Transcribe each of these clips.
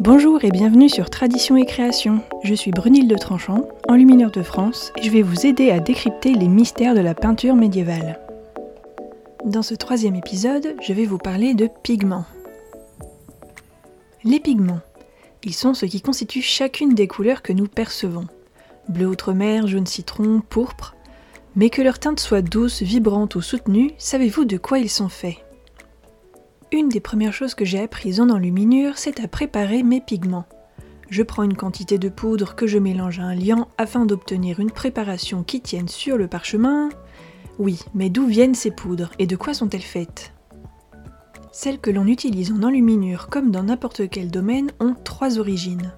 Bonjour et bienvenue sur Tradition et Création. Je suis Brunilde de Tranchant, enlumineur de France, et je vais vous aider à décrypter les mystères de la peinture médiévale. Dans ce troisième épisode, je vais vous parler de pigments. Les pigments, ils sont ce qui constitue chacune des couleurs que nous percevons. Bleu outre-mer, jaune citron, pourpre. Mais que leur teinte soit douce, vibrante ou soutenue, savez-vous de quoi ils sont faits? Une des premières choses que j'ai apprises en enluminure, c'est à préparer mes pigments. Je prends une quantité de poudre que je mélange à un liant afin d'obtenir une préparation qui tienne sur le parchemin. Oui, mais d'où viennent ces poudres et de quoi sont-elles faites? Celles que l'on utilise en enluminure comme dans n'importe quel domaine ont trois origines.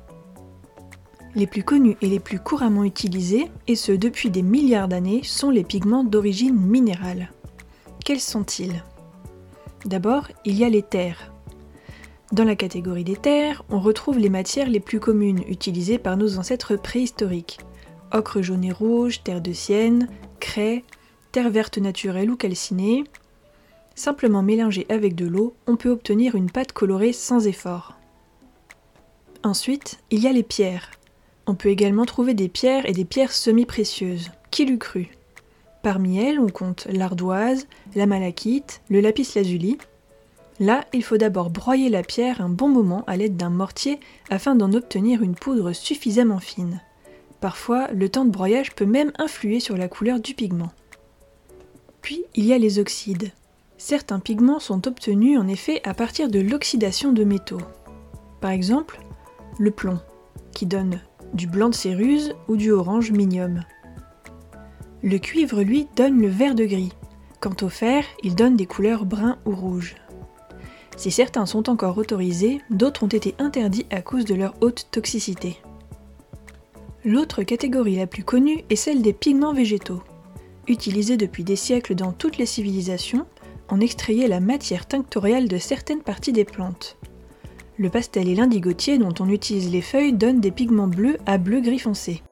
Les plus connus et les plus couramment utilisés, et ce depuis des milliards d'années, sont les pigments d'origine minérale. Quels sont-ils? D'abord, il y a les terres. Dans la catégorie des terres, on retrouve les matières les plus communes utilisées par nos ancêtres préhistoriques. Ocre jaune et rouge, terre de sienne, craie, terre verte naturelle ou calcinée. Simplement mélangée avec de l'eau, on peut obtenir une pâte colorée sans effort. Ensuite, il y a les pierres. On peut également trouver des pierres et des pierres semi-précieuses. Qui l'eût cru? Parmi elles, on compte l'ardoise, la malachite, le lapis lazuli. Là, il faut d'abord broyer la pierre un bon moment à l'aide d'un mortier afin d'en obtenir une poudre suffisamment fine. Parfois, le temps de broyage peut même influer sur la couleur du pigment. Puis, il y a les oxydes. Certains pigments sont obtenus en effet à partir de l'oxydation de métaux. Par exemple, le plomb, qui donne du blanc de céruse ou du orange minium. Le cuivre, lui, donne le vert de gris. Quant au fer, il donne des couleurs brun ou rouge. Si certains sont encore autorisés, d'autres ont été interdits à cause de leur haute toxicité. L'autre catégorie la plus connue est celle des pigments végétaux. Utilisés depuis des siècles dans toutes les civilisations, on extrayait la matière tinctoriale de certaines parties des plantes. Le pastel et l'indigotier dont on utilise les feuilles donnent des pigments bleus à bleu-gris foncé.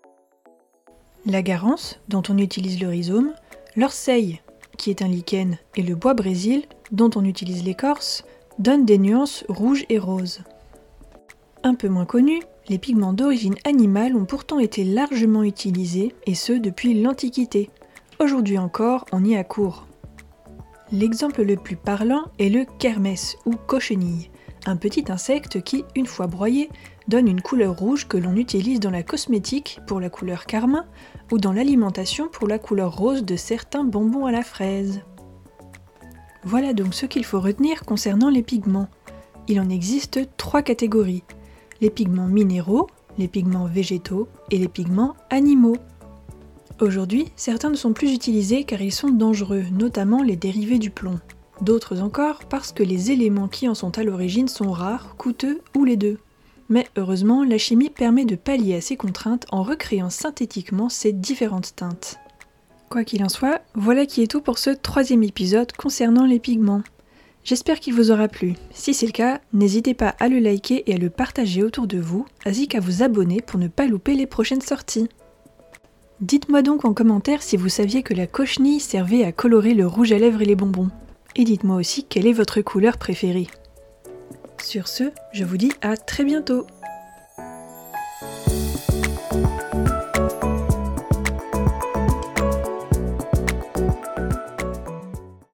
La garance, dont on utilise le rhizome, l'orseille, qui est un lichen, et le bois brésil, dont on utilise l'écorce, donnent des nuances rouges et roses. Un peu moins connus, les pigments d'origine animale ont pourtant été largement utilisés, et ce depuis l'Antiquité. Aujourd'hui encore, on y a court. L'exemple le plus parlant est le kermès ou cochenille, un petit insecte qui, une fois broyé, donne une couleur rouge que l'on utilise dans la cosmétique pour la couleur carmin ou dans l'alimentation pour la couleur rose de certains bonbons à la fraise. Voilà donc ce qu'il faut retenir concernant les pigments. Il en existe trois catégories. Les pigments minéraux, les pigments végétaux et les pigments animaux. Aujourd'hui, certains ne sont plus utilisés car ils sont dangereux, notamment les dérivés du plomb. D'autres encore parce que les éléments qui en sont à l'origine sont rares, coûteux ou les deux. Mais heureusement, la chimie permet de pallier à ces contraintes en recréant synthétiquement ces différentes teintes. Quoi qu'il en soit, voilà qui est tout pour ce troisième épisode concernant les pigments. J'espère qu'il vous aura plu. Si c'est le cas, n'hésitez pas à le liker et à le partager autour de vous, ainsi qu'à vous abonner pour ne pas louper les prochaines sorties. Dites-moi donc en commentaire si vous saviez que la cochenille servait à colorer le rouge à lèvres et les bonbons. Et dites-moi aussi quelle est votre couleur préférée. Sur ce, je vous dis à très bientôt